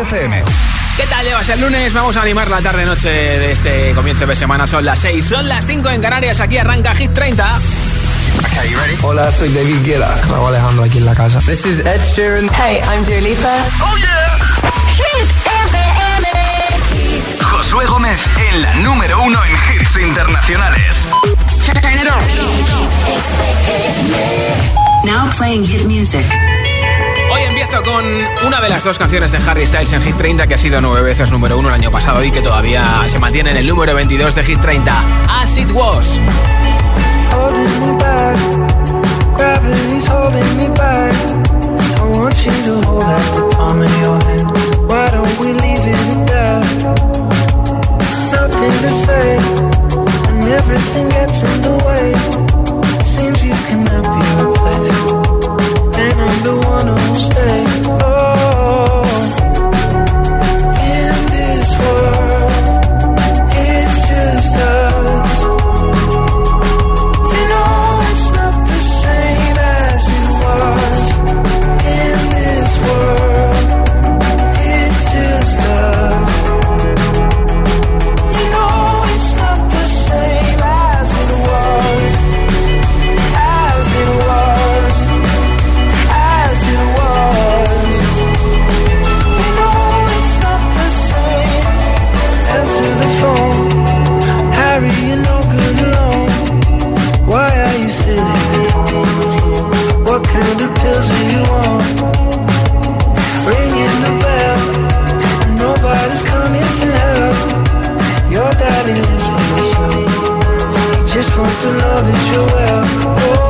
¿Qué tal llevas el lunes? Vamos a animar la tarde-noche de este comienzo de semana. Son las 6, son las 5 en Canarias. Aquí arranca Hit 30. Hola, soy David Guetta. Me Alejandro aquí en la casa. This is Ed Sheeran. Hey, I'm Dua ¡Oh, yeah! Hit FM. Josué Gómez en la número uno en hits internacionales. Now playing hit music. Hoy empiezo con una de las dos canciones de Harry Styles en Hit 30 que ha sido nueve veces número uno el año pasado y que todavía se mantiene en el número 22 de Hit 30. As it was. everything gets in the way. Seems you cannot be replaced. the one who stays. Oh. that you're well. Oh.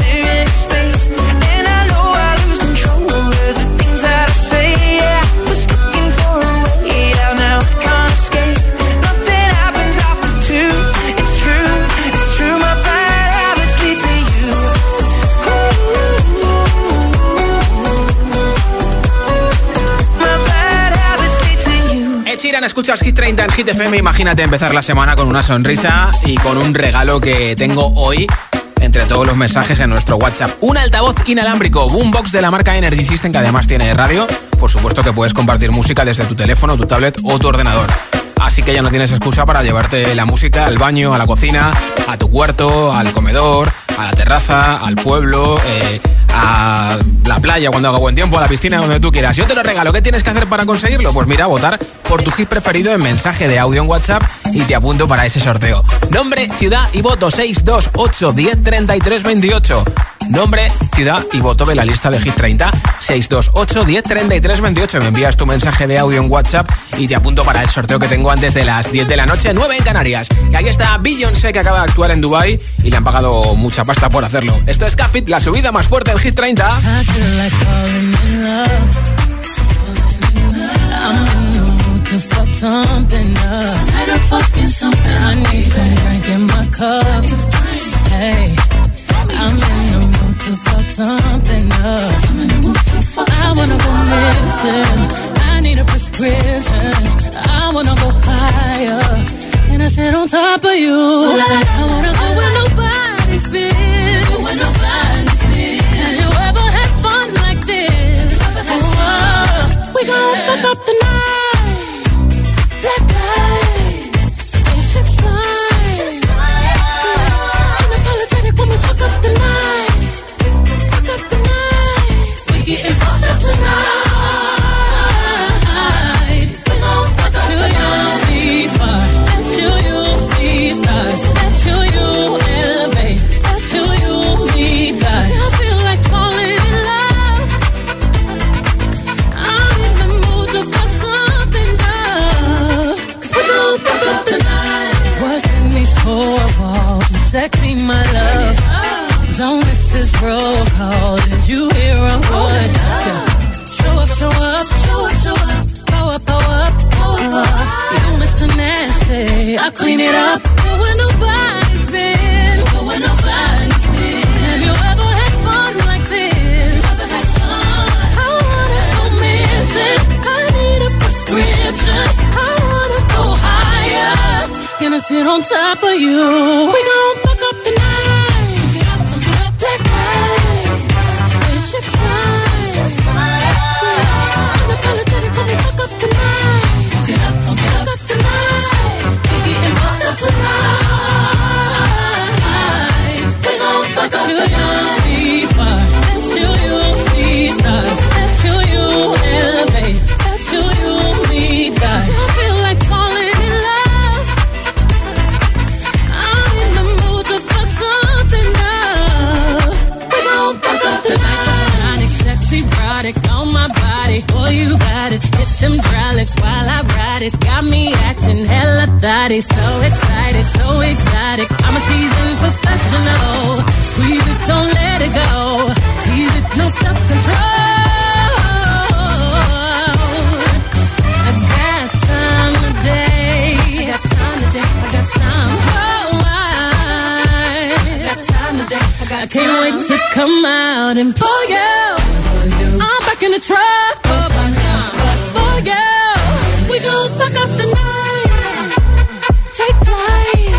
Escuchas Hit 30 en Hit FM, imagínate empezar la semana con una sonrisa y con un regalo que tengo hoy entre todos los mensajes en nuestro WhatsApp. Un altavoz inalámbrico, Boombox de la marca Energy System que además tiene radio. Por supuesto que puedes compartir música desde tu teléfono, tu tablet o tu ordenador. Así que ya no tienes excusa para llevarte la música al baño, a la cocina, a tu cuarto, al comedor, a la terraza, al pueblo, eh, a la playa cuando haga buen tiempo, a la piscina, donde tú quieras. Yo te lo regalo. ¿Qué tienes que hacer para conseguirlo? Pues mira, votar por tu hit preferido en mensaje de audio en WhatsApp y te apunto para ese sorteo. Nombre, ciudad y voto 628 10 33 28. Nombre, ciudad y voto de la lista de Hit 30 628 10 33 28. Me envías tu mensaje de audio en WhatsApp y te apunto para el sorteo que tengo antes de las 10 de la noche, 9 en Canarias. Y aquí está Beyoncé que acaba de actuar en Dubai y le han pagado mucha pasta por hacerlo. Esto es Cafit, la subida más fuerte del Hit 30. I'm in the mood to fuck something up. I wanna go missing. I need a prescription. I wanna go higher. Can I sit on top of you? you got it. Hit them dry while I ride it. Got me acting hella thotty. So excited, so exotic. I'm a seasoned professional. Squeeze it, don't let it go. Tease it, no self control. I got time today. I got time today. I got time. Oh, I, I got time today. I, can't wait to come out and pull you. I'm back in the truck. like mine.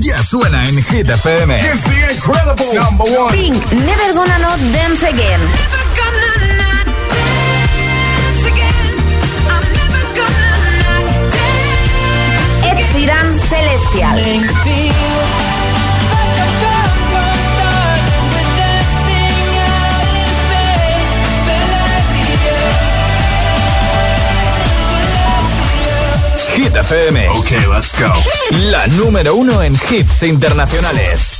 Ya suena en Hit FM. It's the incredible number one. Pink, Never Gonna Not Dance Again. Ed Sheeran, Celestial. Hit FM. Okay, let's go. La número uno en hits internacionales.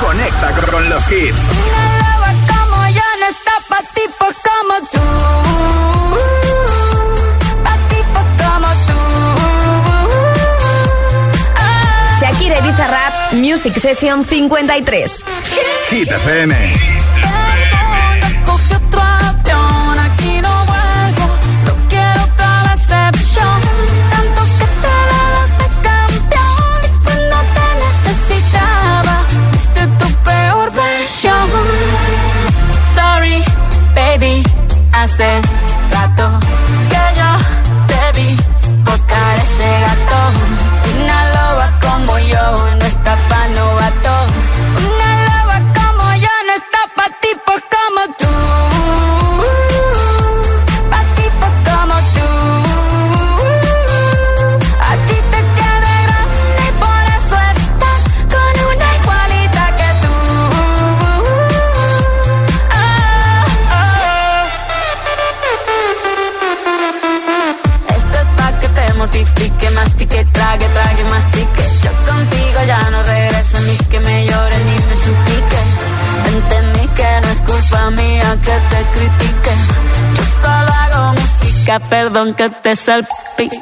Conecta con los hits. como yo no está pa' tipos como tú. Pa' tipos como tú. Shakira y Bizarrap, Music Session 53. Hit FM. understand que te salpique.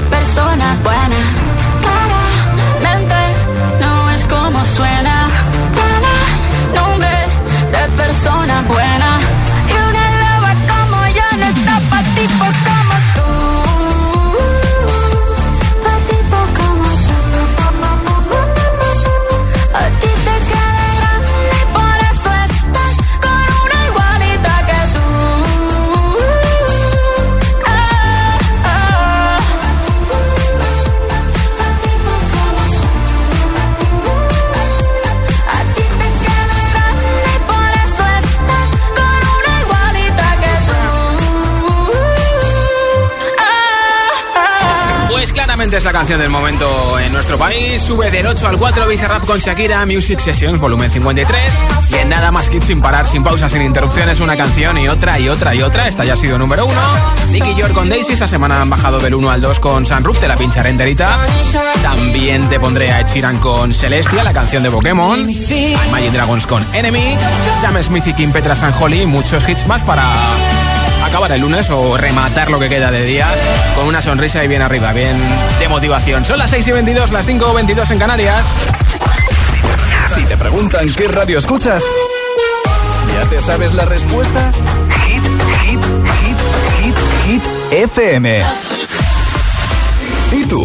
persona buena. Es la canción del momento en nuestro país. Sube del 8 al 4 Bizarrap con Shakira, Music Sessions, volumen 53. Y en nada más kits sin parar, sin pausas, sin interrupciones, una canción y otra y otra y otra. Esta ya ha sido número 1. Nicky York con Daisy. Esta semana han bajado del 1 al 2 con Sunroof, te la pincharé enterita. También te pondré a Ed Sheeran con Celestia, la canción de Pokémon. Imagine Dragons con Enemy. Sam Smith y Kim Petra San Holly. Muchos hits más para acabar el lunes o rematar lo que queda de día con una sonrisa y bien arriba, bien de motivación. Son las 6 y 22, las 5 y 22 en Canarias. Si te preguntan qué radio escuchas, ¿ya te sabes la respuesta? Hit, hit, hit, hit, hit, FM. ¿Y tú?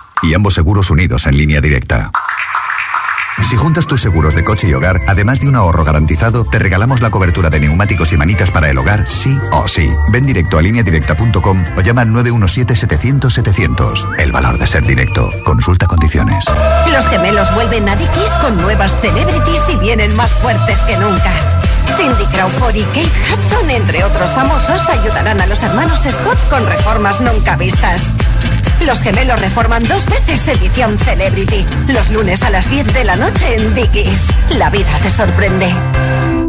y ambos seguros unidos en línea directa. Si juntas tus seguros de coche y hogar, además de un ahorro garantizado, te regalamos la cobertura de neumáticos y manitas para el hogar, sí o sí. Ven directo a lineadirecta.com o llama al 917-700-700. El valor de ser directo. Consulta condiciones. Los gemelos vuelven a Dickies con nuevas celebrities y vienen más fuertes que nunca. Cindy Crawford y Kate Hudson, entre otros famosos, ayudarán a los hermanos Scott con reformas nunca vistas. Los gemelos reforman dos veces edición Celebrity. Los lunes a las 10 de la noche en Dickies. La vida te sorprende.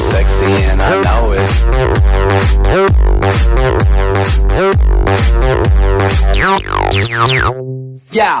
Sexy and I know it. Yeah,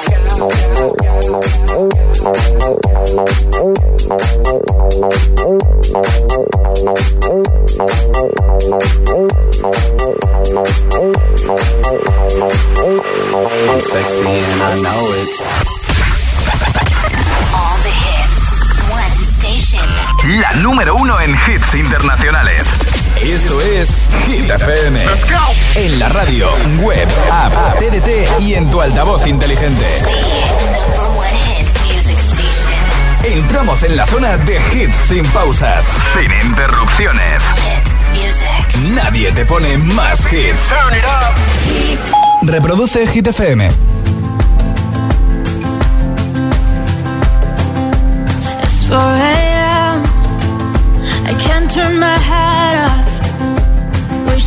I'm sexy and I know it. All the hits. One station. La número uno en hits internacionales. Esto es Hit FM. En la radio, web, app, TDT y en tu altavoz inteligente. Entramos en la zona de hits sin pausas, sin interrupciones. Nadie te pone más hits. Reproduce Hit FM. It's 4 a.m. I can't turn my head off.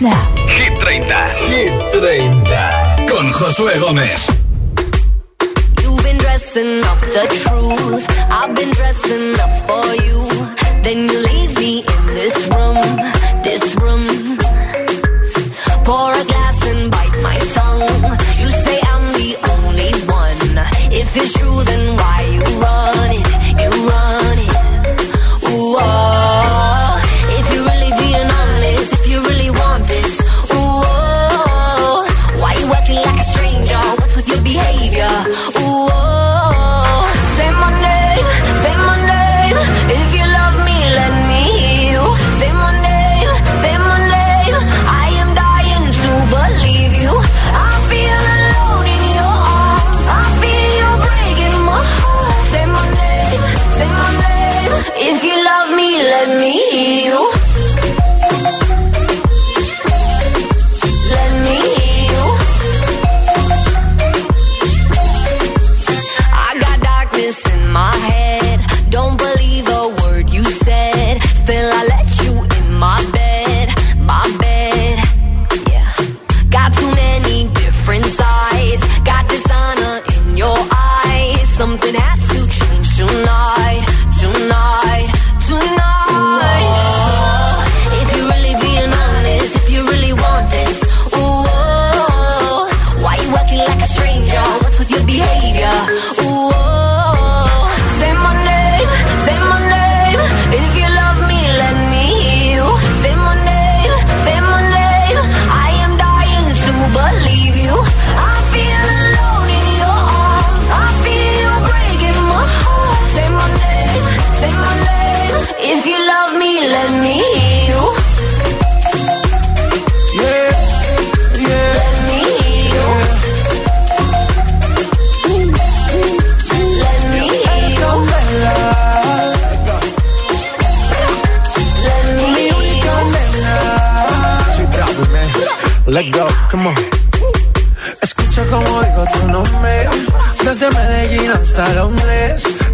snap. Hit 30. Hit 30. Con Josué Gómez. You've been dressing up the truth. I've been dressing up for you. Then you leave me in this room, this room. Pour a glass and bite my tongue. You say I'm the only one. If it's true, then why you run it? You run it. Ooh, oh.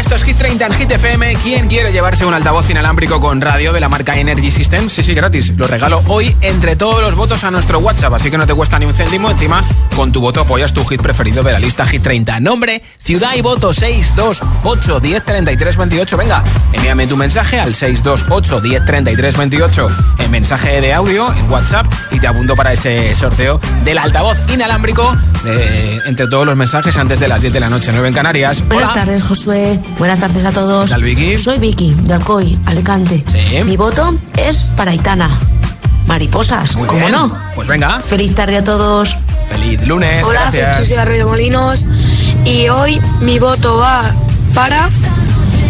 esto es Hit 30 en Hit FM. ¿Quién quiere llevarse un altavoz inalámbrico con radio de la marca Energy System? Sí, sí, gratis. Lo regalo hoy entre todos los votos a nuestro WhatsApp, así que no te cuesta ni un céntimo. Encima, con tu voto apoyas tu hit preferido de la lista Hit 30. Nombre, ciudad y voto 628 10 Venga, envíame tu mensaje al 628 10 en mensaje de audio en WhatsApp y te apunto para ese sorteo del altavoz inalámbrico eh, entre todos los mensajes antes de las 10 de la noche, 9 en Canarias. Buenas tardes, Josué. Buenas tardes a todos. ¿Qué tal, Vicky? Soy Vicky, de Alcoy, Alicante. Mi voto es para Aitana. Mariposas, Muy ¿cómo bien. no? Pues venga. Feliz tarde a todos. Feliz lunes, Hola, gracias. soy Chusi Arroyo Molinos y hoy mi voto va para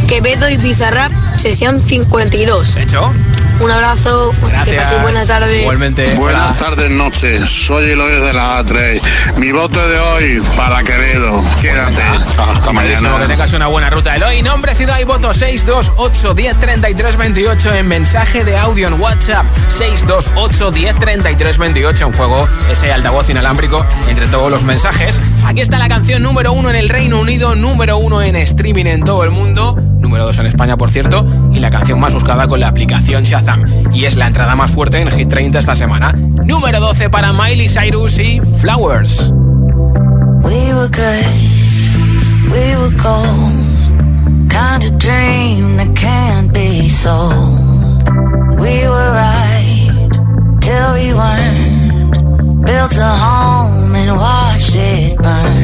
Quevedo y Bizarrap, sesión 52. Hecho. Un abrazo, que Gracias. paséis buena tarde. Igualmente. Buenas tardes, noches. Soy Eloy de la A3. Mi voto de hoy para Quevedo. Quédate. Hasta Buenísimo, que mañana. tengas una buena ruta. Eloy, nombre, ciudad y voto 628 10 33 28 en mensaje de audio en WhatsApp 628 10 33 28 en juego ese altavoz inalámbrico entre todos los mensajes. Aquí está la canción número uno en el Reino Unido, número uno en streaming en todo el mundo, número dos en España por cierto, y la canción más buscada con la aplicación Shazam. Y es la entrada más fuerte en Hit 30 esta semana. Número 12 para Miley Cyrus y Flowers. We were good, we were gold. Kind of dream that can't be sold. We were right till we weren't. Built a home and watched it burn.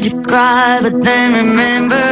you cry, but then remember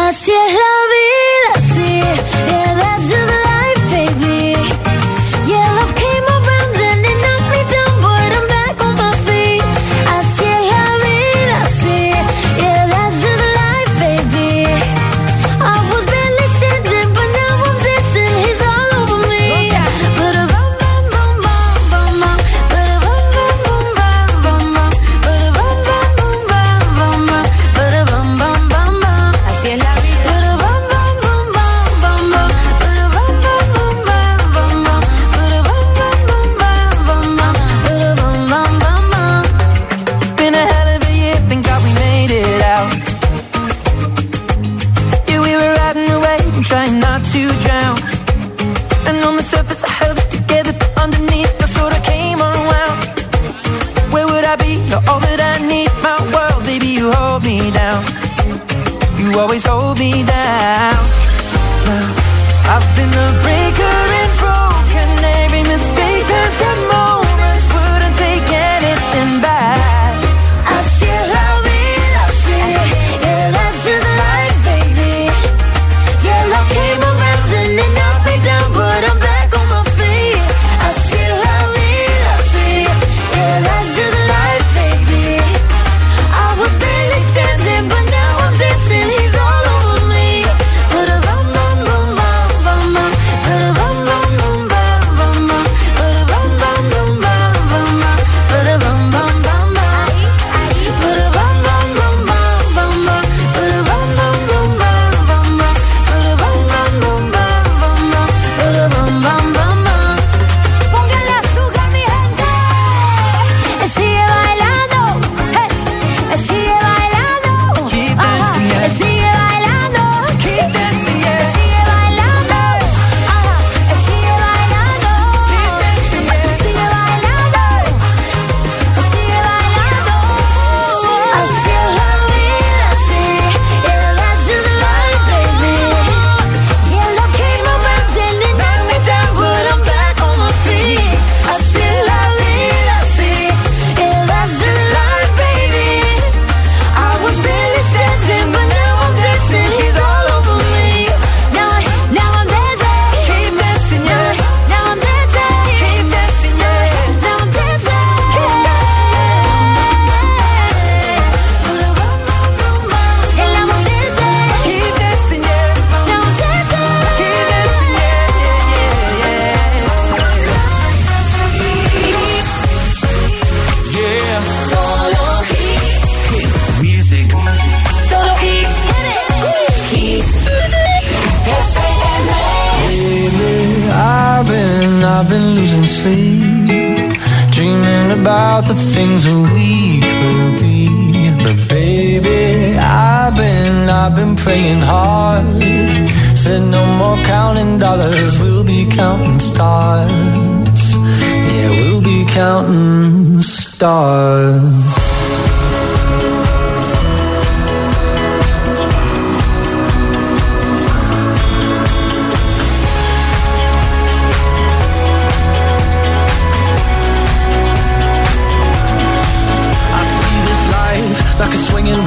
Así es la vida. I've been losing sleep, dreaming about the things that we could be. But baby, I've been, I've been praying hard. Said no more counting dollars, we'll be counting stars. Yeah, we'll be counting stars.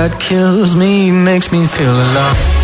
that kills me makes me feel alive.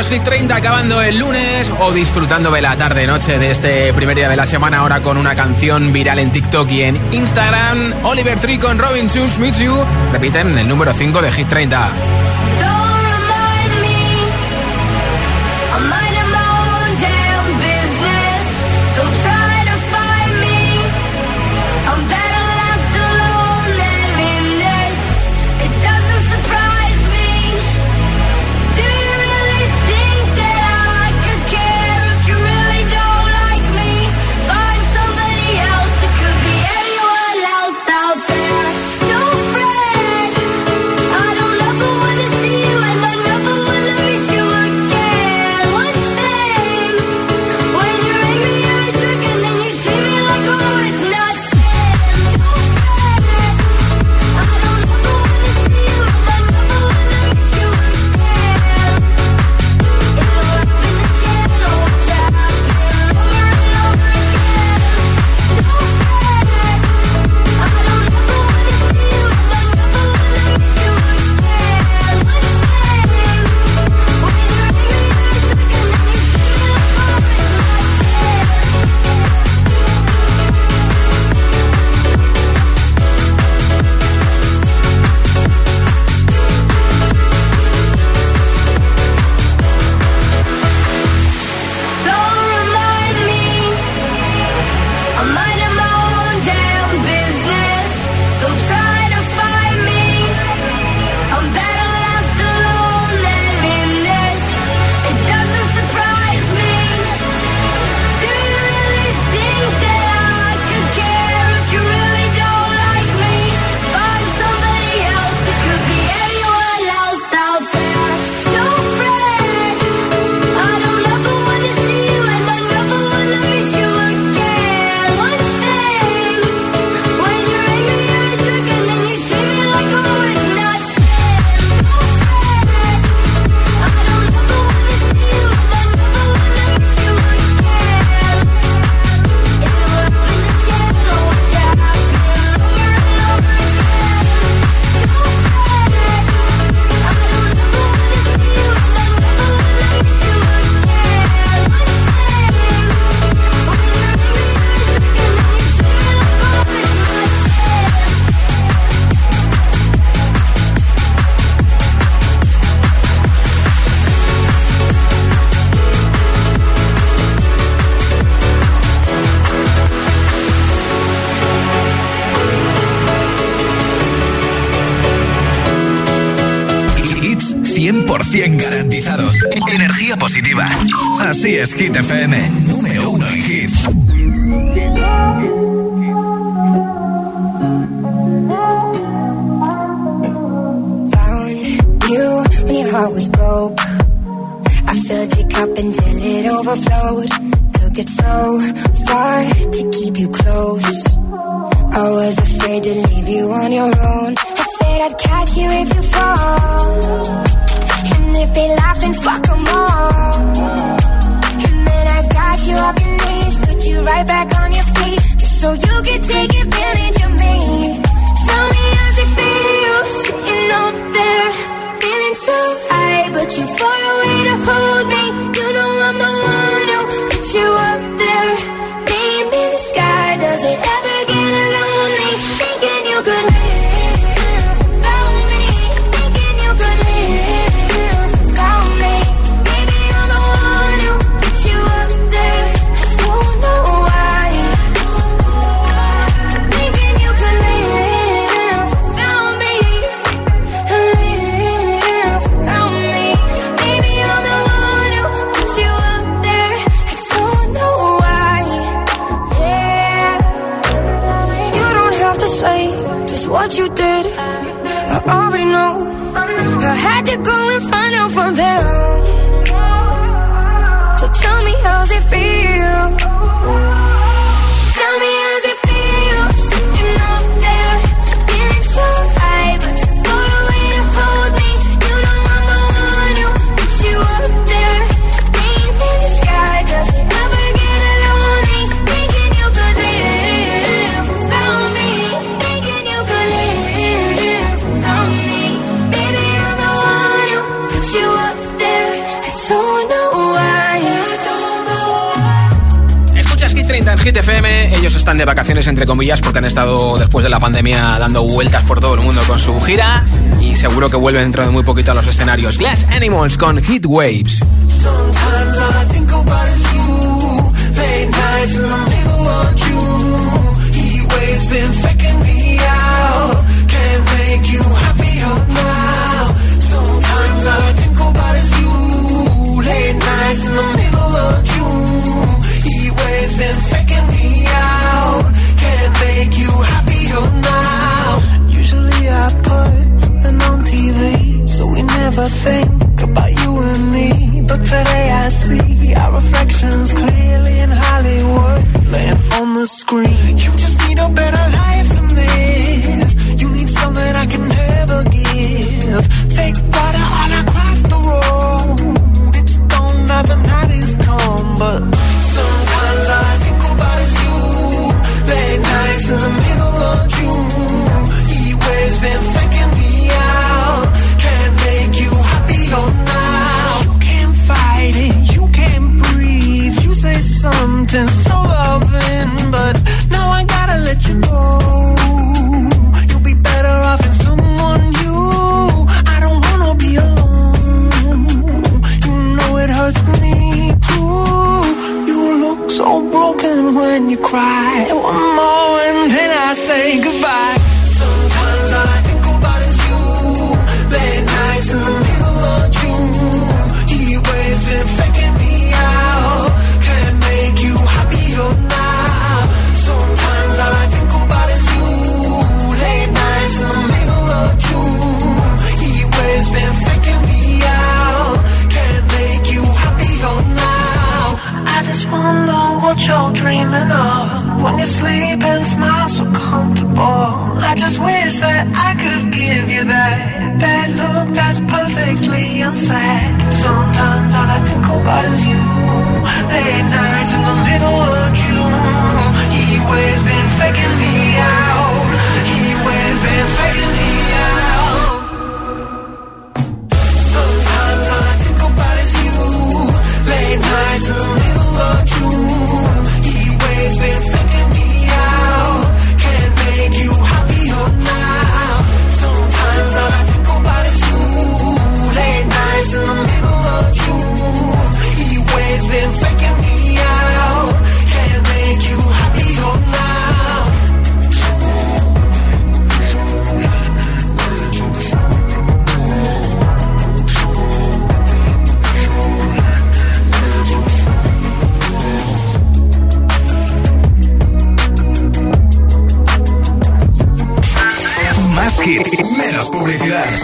Es Hit 30 acabando el lunes o disfrutando de la tarde-noche de este primer día de la semana ahora con una canción viral en TikTok y en Instagram. Oliver Tree con Robin Schulz Meets You repiten el número 5 de Hit 30. Así es, Hit FM. Right back on your feet, just so you can take advantage están de vacaciones, entre comillas, porque han estado después de la pandemia dando vueltas por todo el mundo con su gira y seguro que vuelven dentro de muy poquito a los escenarios. Glass Animals con Heat Waves. Late nights in the middle of June. He always been faking me out. Been faking me out. Sometimes all I think about is you. Late nights in the middle of June. Been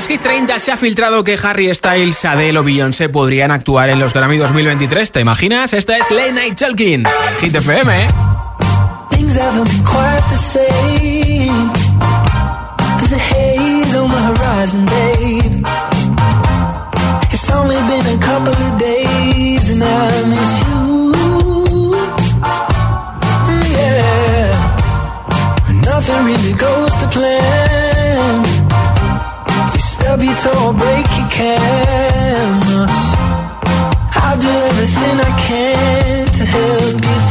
las Hit 30 se ha filtrado que Harry Styles, Adele o Beyoncé podrían actuar en los Grammy 2023. ¿Te imaginas? Esta es Late Night Talking, Hit FM. Nothing really goes to plan stab you till I break your camera. I'll do everything I can to help you.